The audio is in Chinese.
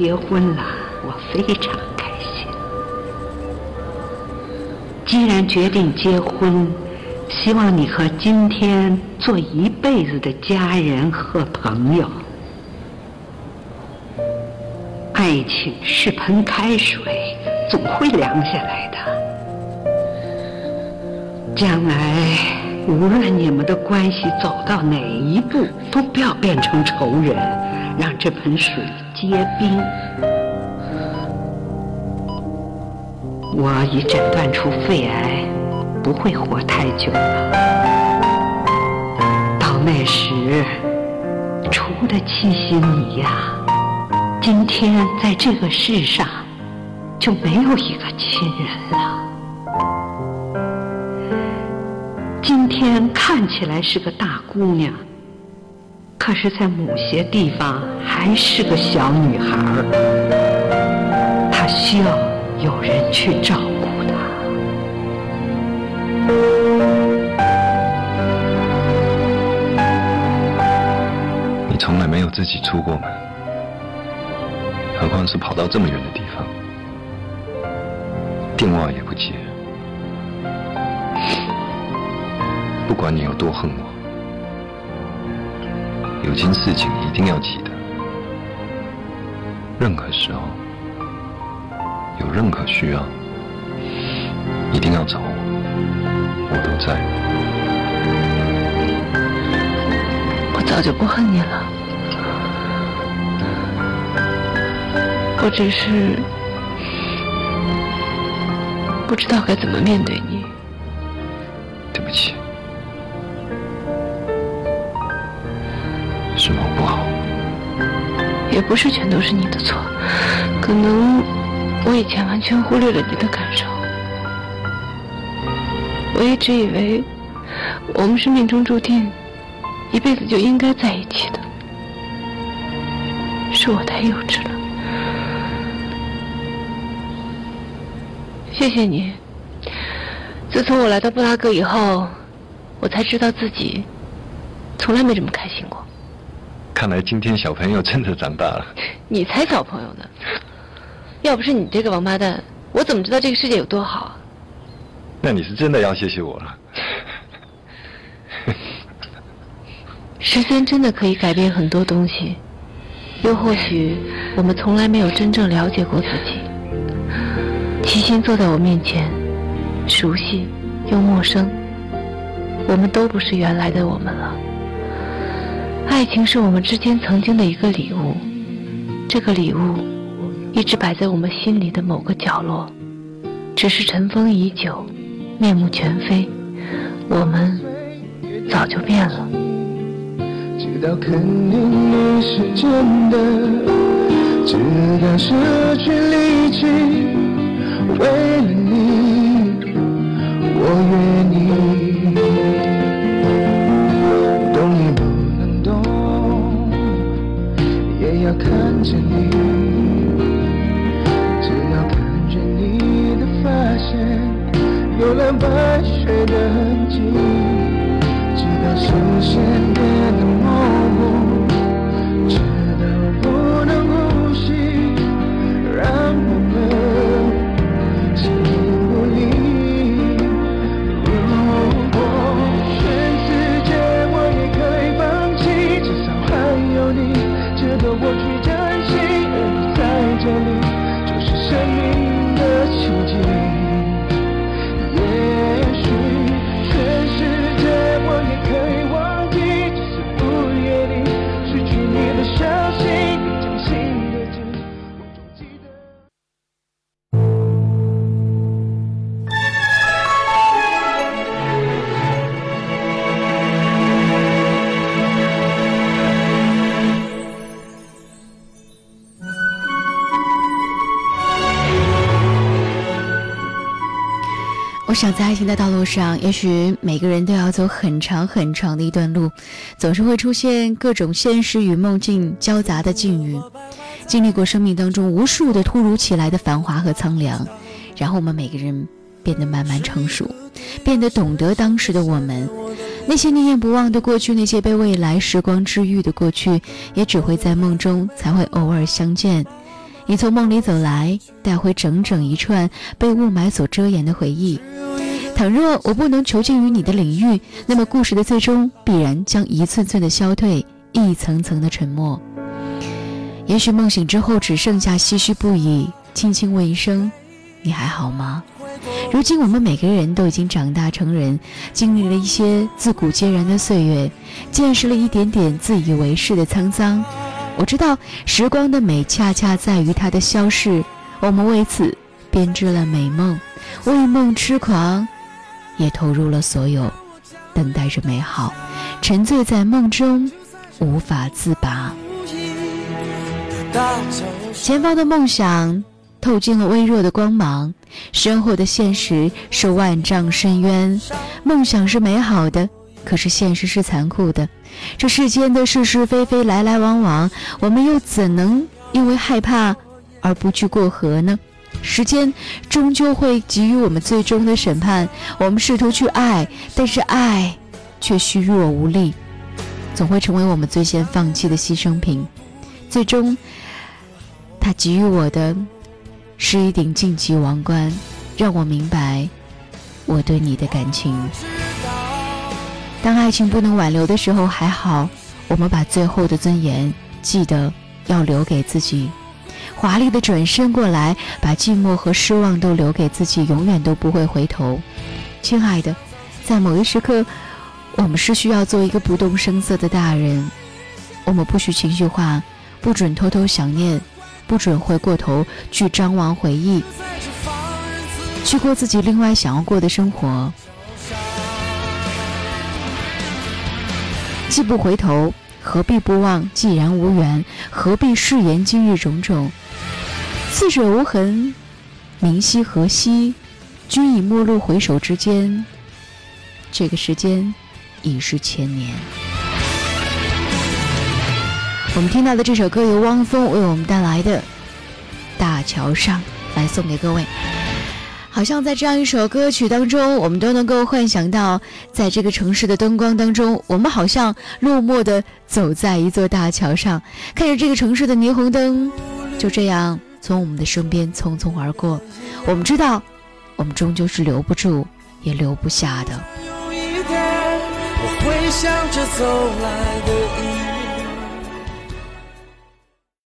结婚了，我非常开心。既然决定结婚，希望你和今天做一辈子的家人和朋友。爱情是盆开水，总会凉下来的。将来无论你们的关系走到哪一步，都不要变成仇人，让这盆水结冰。我已诊断出肺癌，不会活太久了。到那时，除了七心你呀。今天在这个世上就没有一个亲人了。今天看起来是个大姑娘，可是，在某些地方还是个小女孩儿。她需要有人去照顾她。你从来没有自己出过门。何况是跑到这么远的地方，电话也不接。不管你有多恨我，有件事情一定要记得：任何时候，有任何需要，一定要找我，我都在。我早就不恨你了。我只是不知道该怎么面对你。对不起，我不好。也不是全都是你的错，可能我以前完全忽略了你的感受。我一直以为我们是命中注定，一辈子就应该在一起的，是我太幼稚了。谢谢你。自从我来到布拉格以后，我才知道自己从来没这么开心过。看来今天小朋友真的长大了。你才小朋友呢！要不是你这个王八蛋，我怎么知道这个世界有多好？那你是真的要谢谢我了。时间真的可以改变很多东西，又或许我们从来没有真正了解过自己。齐心坐在我面前，熟悉又陌生。我们都不是原来的我们了。爱情是我们之间曾经的一个礼物，这个礼物一直摆在我们心里的某个角落，只是尘封已久，面目全非。我们早就变了。直到肯定你是真的，直到失去力气。为了你，我愿意。我想在爱情的道路上，也许每个人都要走很长很长的一段路，总是会出现各种现实与梦境交杂的境遇，经历过生命当中无数的突如其来的繁华和苍凉，然后我们每个人变得慢慢成熟，变得懂得当时的我们，那些念念不忘的过去，那些被未来时光治愈的过去，也只会在梦中才会偶尔相见。你从梦里走来，带回整整一串被雾霾所遮掩的回忆。倘若我不能囚禁于你的领域，那么故事的最终必然将一寸寸的消退，一层层的沉默。也许梦醒之后，只剩下唏嘘不已，轻轻问一声：“你还好吗？”如今我们每个人都已经长大成人，经历了一些自古皆然的岁月，见识了一点点自以为是的沧桑。我知道时光的美，恰恰在于它的消逝。我们为此编织了美梦，为梦痴狂，也投入了所有，等待着美好，沉醉在梦中，无法自拔。前方的梦想。透进了微弱的光芒，身后的现实是万丈深渊。梦想是美好的，可是现实是残酷的。这世间的是是非非来来往往，我们又怎能因为害怕而不去过河呢？时间终究会给予我们最终的审判。我们试图去爱，但是爱却虚弱无力，总会成为我们最先放弃的牺牲品。最终，他给予我的。是一顶晋级王冠，让我明白我对你的感情。当爱情不能挽留的时候，还好，我们把最后的尊严记得要留给自己。华丽的转身过来，把寂寞和失望都留给自己，永远都不会回头。亲爱的，在某一时刻，我们是需要做一个不动声色的大人。我们不许情绪化，不准偷偷想念。不准回过头去张望回忆，去过自己另外想要过的生活。既不回头，何必不忘？既然无缘，何必誓言今日种种？似水无痕，明夕何夕？君已陌路回首之间，这个时间已是千年。我们听到的这首歌由汪峰为我们带来的《大桥上》，来送给各位。好像在这样一首歌曲当中，我们都能够幻想到，在这个城市的灯光当中，我们好像落寞的走在一座大桥上，看着这个城市的霓虹灯，就这样从我们的身边匆匆而过。我们知道，我们终究是留不住，也留不下的。